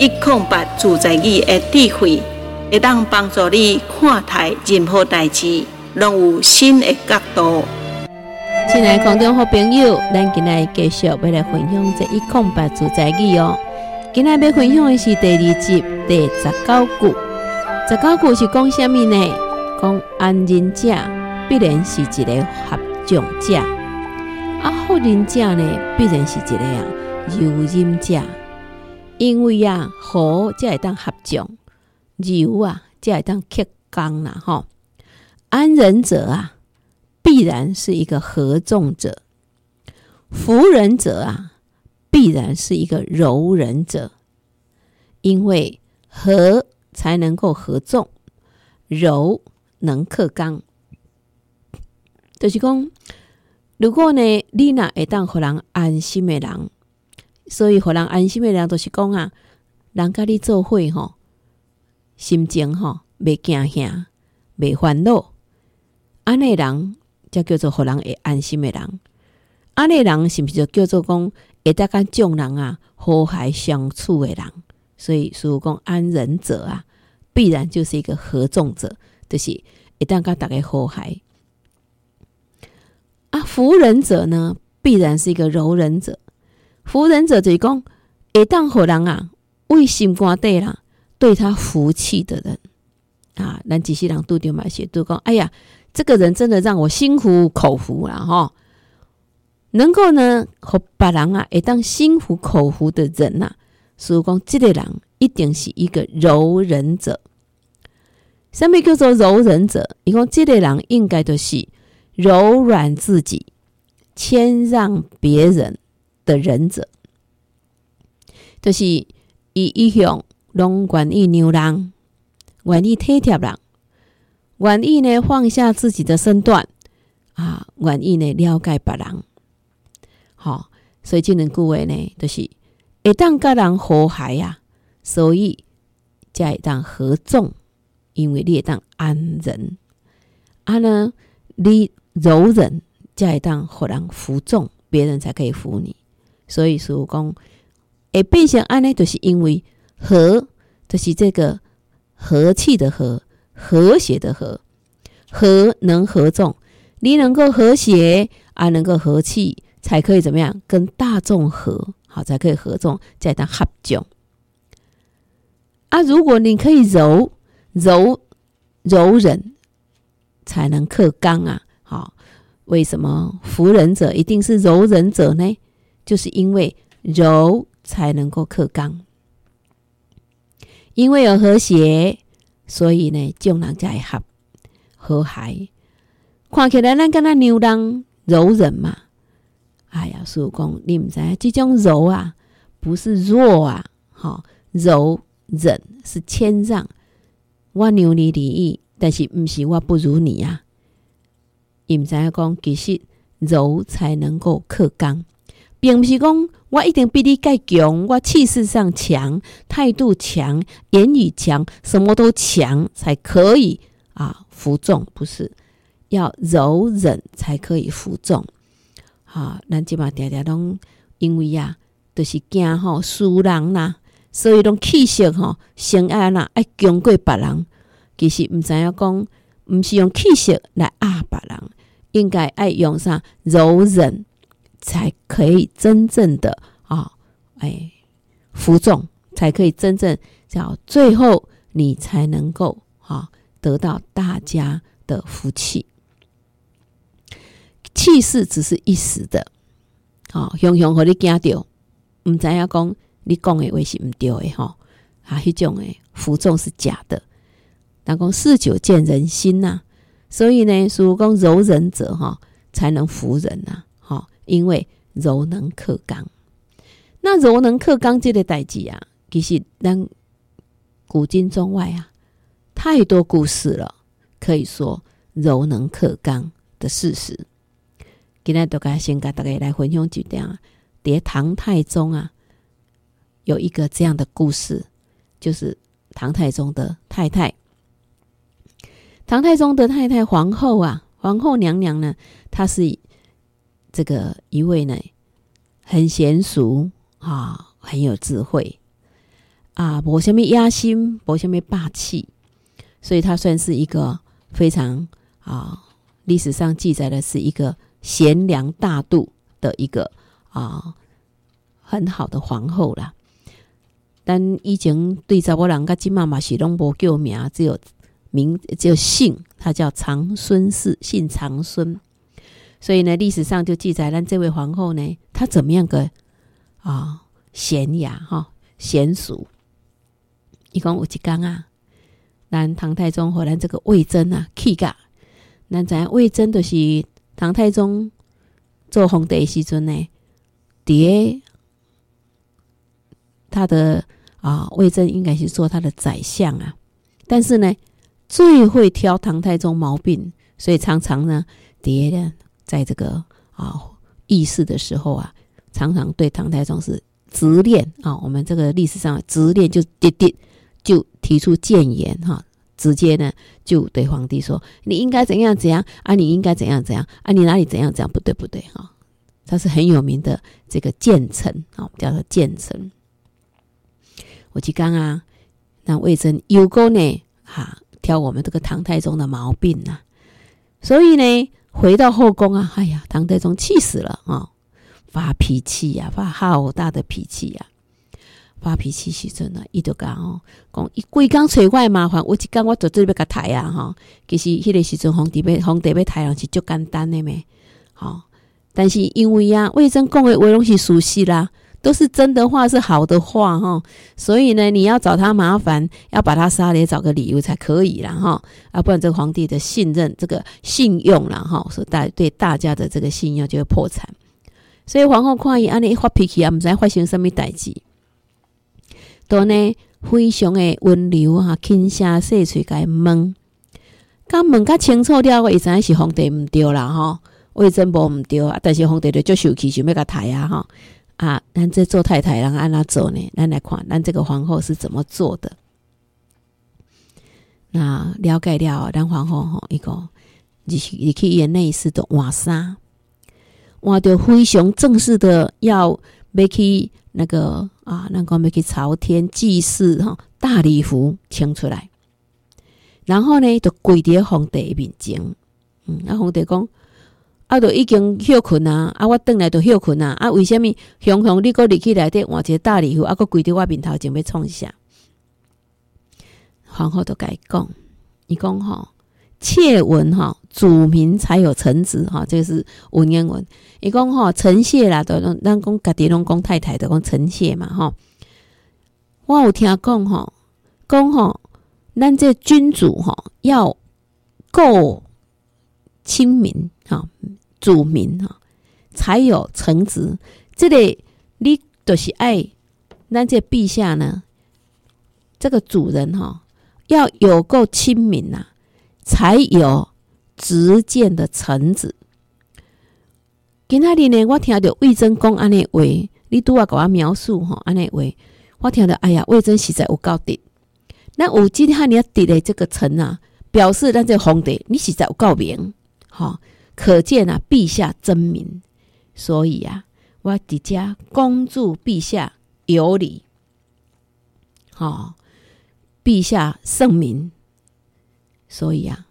一空八自在语的智慧，会当帮助你看待任何代志，拢有新的角度。亲爱的观众和朋友，咱今日继续要来分享这一空八自在语哦。今日要分享的是第二集第十九句。十九句是讲什么呢？讲安忍者必然是一个合众者，啊，好忍者呢必然是一个啊柔忍者。因为啊，和才会当合众，柔啊才会当克刚啦。吼，安忍者啊，必然是一个合众者；福忍者啊，必然是一个柔忍者。因为和才能够合众，柔能克刚。就是讲，如果呢，你若会当互人安心的人。所以，互人安心的人，就是讲啊，人甲你做伙吼，心情吼袂惊吓，袂烦恼。安尼人则叫做互人会安心的人。安尼人是毋是就叫做讲会当甲众人啊和谐相处的人？所以，所以讲安忍者啊，必然就是一个合众者，就是会当甲大家和谐。啊，服忍者呢，必然是一个柔忍者。福忍者就讲，会当互人啊，为心肝底啦，对他服气的人啊，咱这些人拄着嘛些，都讲，哎呀，这个人真的让我心服口服了哈。能够呢，和别人啊，会当心服口服的人呐、所以讲，这个人一定是一个柔忍者。什么叫做柔忍者？伊讲，这个人应该都是柔软自己，谦让别人。的忍者，就是伊一向拢愿意让人，愿意体贴人，愿意呢放下自己的身段啊，愿意呢了解别人。好，所以这两句话呢，就是会当甲人和谐呀，所以才会当和众，因为你会当安忍啊呢，你柔忍才会当互人服众，别人才可以服你。所以说讲，会变成安尼，就是因为和，就是这个和气的和，和谐的和，和能合众，你能够和谐啊，能够和气，才可以怎么样跟大众和好，才可以合众，再当合众。啊，如果你可以柔柔柔忍，才能克刚啊。好，为什么服人者一定是柔忍者呢？就是因为柔才能够克刚，因为有和谐，所以呢，众人才会合和谐。看起来咱跟那牛郎柔忍嘛，哎呀，师父讲你唔知这种柔啊，不是弱啊，好柔忍是谦让。我牛你礼义，但是唔是我不如你啊。唔知讲其实柔才能够克刚。并不是讲我一定比你更强，我气势上强，态度强，言语强，什么都强才可以啊服众，不是要柔忍才可以服众。啊，咱即嘛常常拢因为呀，都、就是惊吼输人啦，所以拢气势吼先爱啦爱强过别人。其实毋知影讲，毋是用气势来压别人，应该爱用上柔忍，才可以真正的啊，哎，服众，才可以真正叫最后你才能够啊得到大家的福气。气势只是一时的，啊，雄雄和你惊到，毋知影讲你讲的话是毋对的吼，啊，迄种诶服众是假的。但讲事久见人心呐、啊，所以呢，师父讲柔人者哈才能服人呐，因为柔能克刚。那柔能克刚这个代志啊，其实咱古今中外啊，太多故事了，可以说柔能克刚的事实。今天都该先跟大家来分享几点啊，叠唐太宗啊，有一个这样的故事，就是唐太宗的太太。唐太宗的太太皇后啊，皇后娘娘呢，她是这个一位呢，很娴熟啊，很有智慧啊，没什么野心，没什么霸气，所以她算是一个非常啊，历史上记载的是一个贤良大度的一个啊很好的皇后啦。但以前对查某人甲金妈妈是拢无叫名，只有。名就姓，他叫长孙氏，姓长孙。所以呢，历史上就记载，了这位皇后呢，她怎么样个啊贤雅哈贤淑。一共有几缸啊？咱唐太宗和咱这个魏征啊，气噶。咱知魏征就是唐太宗做皇帝时阵呢，爹他的啊魏征应该是做他的宰相啊，但是呢。最会挑唐太宗毛病，所以常常呢，爹呢，在这个啊议事的时候啊，常常对唐太宗是直谏啊。我们这个历史上直谏就爹爹就提出谏言哈，直接呢就对皇帝说：“你应该怎样怎样啊？你应该怎样怎样啊？你哪里怎样怎样不对不对哈？”他是很有名的这个谏臣啊，我们叫做谏臣。我去刚啊，那魏征有功呢哈。挑我们这个唐太宗的毛病呐、啊，所以呢，回到后宫啊，哎呀，唐太宗气死了啊、发脾气呀、啊，发好大的脾气呀、啊，发脾气时阵呢，伊就讲哦，讲伊规工找我麻烦，我一讲我就这边个抬啊哈，其实迄个时阵皇帝要皇帝要抬人是足简单的咩，好，但是因为呀、啊，魏征讲的话拢是事实啦。都是真的话，是好的话哈，所以呢，你要找他麻烦，要把他杀了，找个理由才可以啦哈，啊，不然这个皇帝的信任、这个信用啦哈，所大对大家的这个信用就会破产。所以皇后看伊安尼一发脾气啊，唔知发生什么代志，都呢非常的温柔哈，轻声细嘴甲伊问，甲问个清楚了，我伊知影是皇帝唔对啦哈，魏征无唔对啊，但是皇帝就足受气，想要甲抬啊哈。啊，咱这做太太，让按哪做呢？咱来看，咱这个皇后是怎么做的？那了解了，咱皇后吼一个，你去你去演内室的换衫，换着非常正式的，要要去那个啊，那个要去朝天祭祀哈，大礼服穿出来，然后呢，就跪在皇帝面前，嗯，那皇帝讲。啊，都已经休困啊！啊，我转来就休困啊！啊，为什么雄雄你搁入去内底换一个大礼服，啊，搁跪伫我面头前要创啥？皇后都甲伊讲，伊讲吼，妾闻吼，主明才有臣子哈，这个是文言文。伊讲吼，臣妾啦，都咱讲家己拢讲太太，都讲臣妾嘛吼。我有听讲吼，讲吼，咱这君主吼要够亲民哈。主民哈，才有臣子。这里你都是爱，那这陛下呢？这个主人哈，要有够亲民呐，才有直见的臣子。今仔日呢，我听到魏征讲安尼话，你拄啊甲我描述吼安尼话，我听到哎呀，魏征实在有够直。那有今天你要直的这个臣啊，表示咱这皇帝你实在有够明，哈，可见啊，陛下真明。所以啊，我直接恭祝陛下有礼，哈，陛下圣明。所以啊，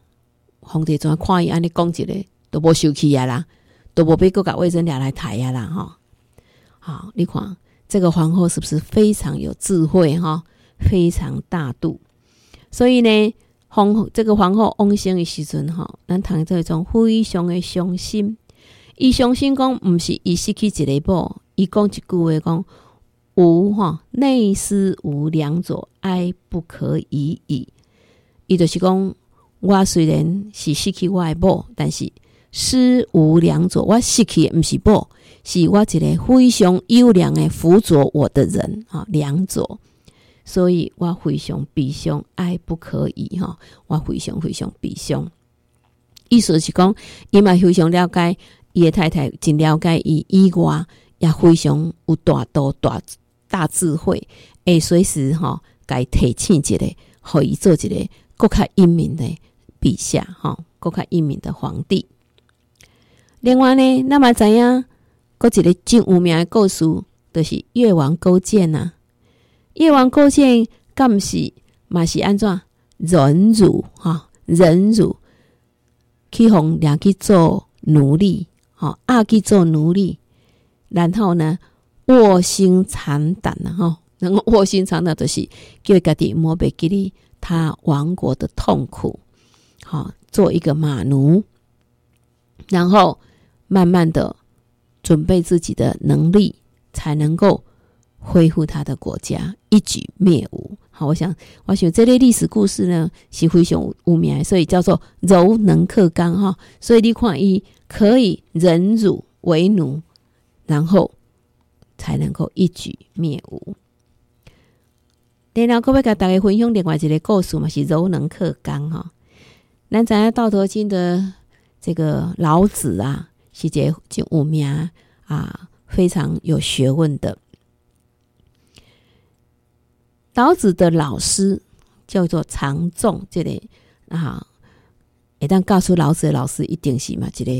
皇帝怎看伊安尼讲一个，都无生气啊啦。都不被各个魏征俩来抬呀啦哈，好，你看这个皇后是不是非常有智慧哈，非常大度？所以呢，皇这个皇后翁生的时阵哈，咱谈这种非常的伤心。伊伤心讲，毋是伊失去一个宝，伊讲一句话讲，吾哈内思无两左，哀不可已矣。伊就是讲，我虽然是失去我的某，但是。思无两左，我失去的毋是宝，是我一个非常优良的辅佐我的人啊，两左，所以我非常悲伤，爱不可以哈，我非常非常悲伤。意思是讲，伊嘛非常了解伊的太太，真了解伊以外，也非常有大度大大智慧，会随时哈，该提醒一个，可以做一个更较英明的陛下哈，更较英明的皇帝。另外呢，那么怎样？搁一个真有名的故事，就是越王勾践呐。越王勾践，敢是嘛是安怎忍辱哈？忍辱去互掠去做奴隶，哈，啊去做奴隶，然后呢，卧薪尝胆呐，哈，能够卧薪尝胆，就是叫家己莫被给你他亡国的痛苦，好，做一个马奴，然后。慢慢的准备自己的能力，才能够恢复他的国家，一举灭吴。好，我想，我想这类历史故事呢，是非常有名，所以叫做柔能克刚哈。所以你看，伊可以忍辱为奴，然后才能够一举灭吴。然后，各位给大家分享另外一个故事嘛，是柔能克刚哈。咱知影《道德经》的这个老子啊。细节就有名啊，非常有学问的。老子的老师叫做常仲，这里啊，一旦告诉老子的老师一定是嘛，这个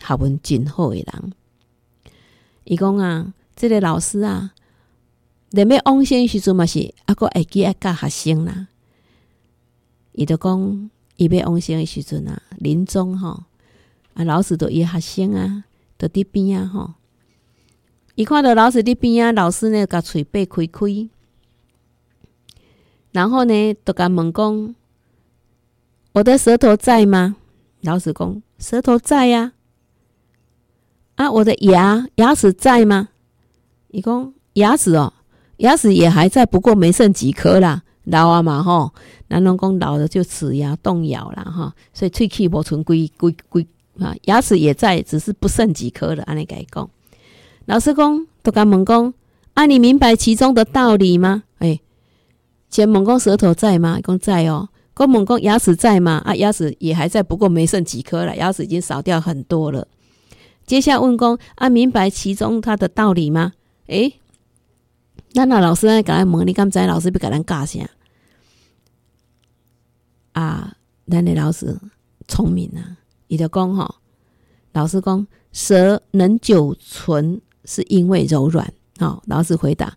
学问真好的人。伊讲啊，这个老师啊，连要往生时阵嘛是啊个会记爱教学生啦。伊就讲，伊要往生的时阵啊，临终哈。啊，老师都伊学生啊，都伫边啊，吼！伊看到老师伫边啊，老师呢，甲嘴巴开开，然后呢，都甲问讲：“我的舌头在吗？”老师讲：“舌头在呀。”啊，我的牙牙齿在吗？伊讲：“牙齿哦，牙齿也还在，不过没剩几颗啦，老啊嘛，吼！咱拢讲老了就齿牙动摇了，哈，所以喙齿无存几几几。”啊，牙齿也在，只是不剩几颗了。安尼讲，老师讲都甲问讲，啊，你明白其中的道理吗？诶、欸，前问讲舌头在吗？讲在哦。讲问讲牙齿在吗？啊，牙齿也还在，不过没剩几颗了，牙齿已经少掉很多了。接下问讲，啊，明白其中它的道理吗？诶、那那老师来甲咱问，你敢知老师要甲咱教啥？啊，咱的老师聪明啊！你的功哈，老师讲，舌能久存是因为柔软。好，老师回答，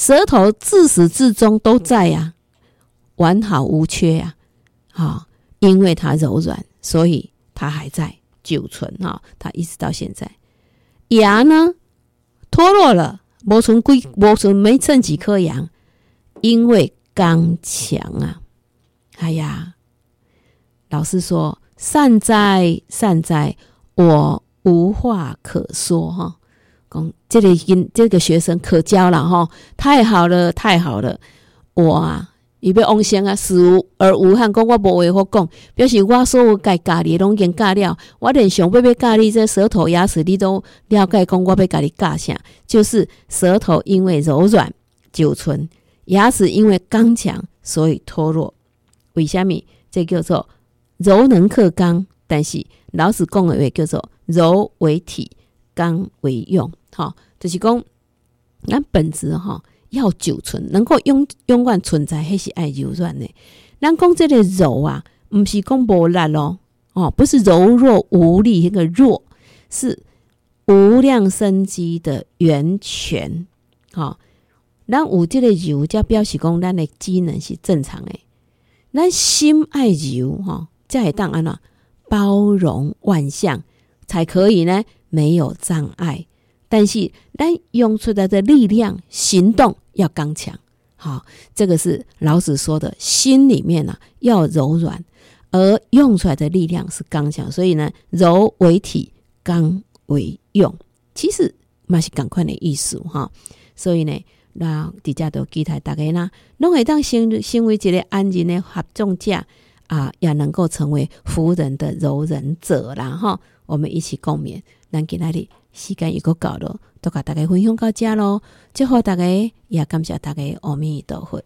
舌头自始至终都在呀，完好无缺呀。好，因为它柔软，所以它还在久存。哈，它一直到现在。牙呢脱落了，没存归，没存没剩几颗牙，因为刚强啊。哎呀，老师说。善哉善哉，我无话可说哈。讲这里因这个学生可教了哈，太好了太好了。哇，伊要往生啊，死而无憾，讲我无话好讲，表示我所有该教你拢已经教了。我连想要要教你这舌头牙齿，你都了解。讲我要教你教啥，就是舌头因为柔软久存，牙齿因为刚强所以脱落。为虾米？这叫做。柔能克刚，但是老子讲的话叫做柔为体，刚为用，哈，就是讲咱本质哈要久存，能够永永远存在，还是爱柔软的。咱讲这个柔啊，不是讲无力咯，哦，不是柔弱无力，那个弱是无量生机的源泉，好，咱有这个柔，则表示讲咱的机能是正常的。咱心爱柔哈，才会当安怎包容万象，才可以呢没有障碍。但是咱用出来的力量，行动要刚强。好，这个是老子说的，心里面呢、啊、要柔软，而用出来的力量是刚强。所以呢，柔为体，刚为用，其实嘛是赶快的意思哈。所以呢，那底下都期待大家呢，拢会当成成为一个安静的合众者啊，也能够成为福人的柔人者啦哈。我们一起共勉，咱今仔日时间又够到了。都甲大家分享到遮咯，祝福大家，也感谢大家，阿弥陀佛。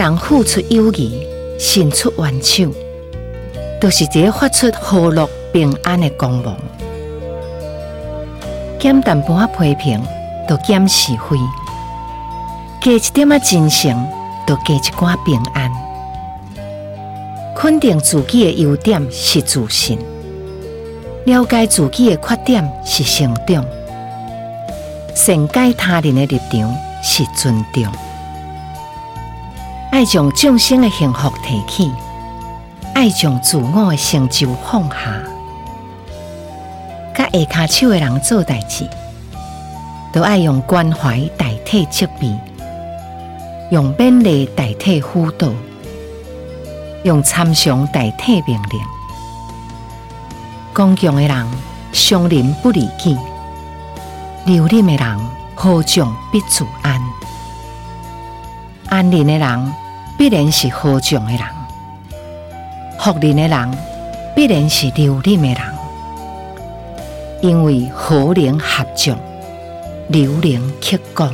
人付出友谊，伸出援手，都、就是一个发出和乐平安的光芒。减淡薄仔批评，都减是非；加一点仔真诚，都加一寡平安。肯定自己的优点是自信，了解自己的缺点是成长，善解他人的立场是尊重。爱将众生的幸福提起，爱将自我的成就放下，甲下骹手的人做代志，都爱用关怀代替责备，用勉励代替辅导，用参详代替命令。刚强的人伤人不离己，柔韧的人好将必自安，安宁的人。必然是和众的人，福人的人必然是柔韧的人，因为和灵合众留灵克公。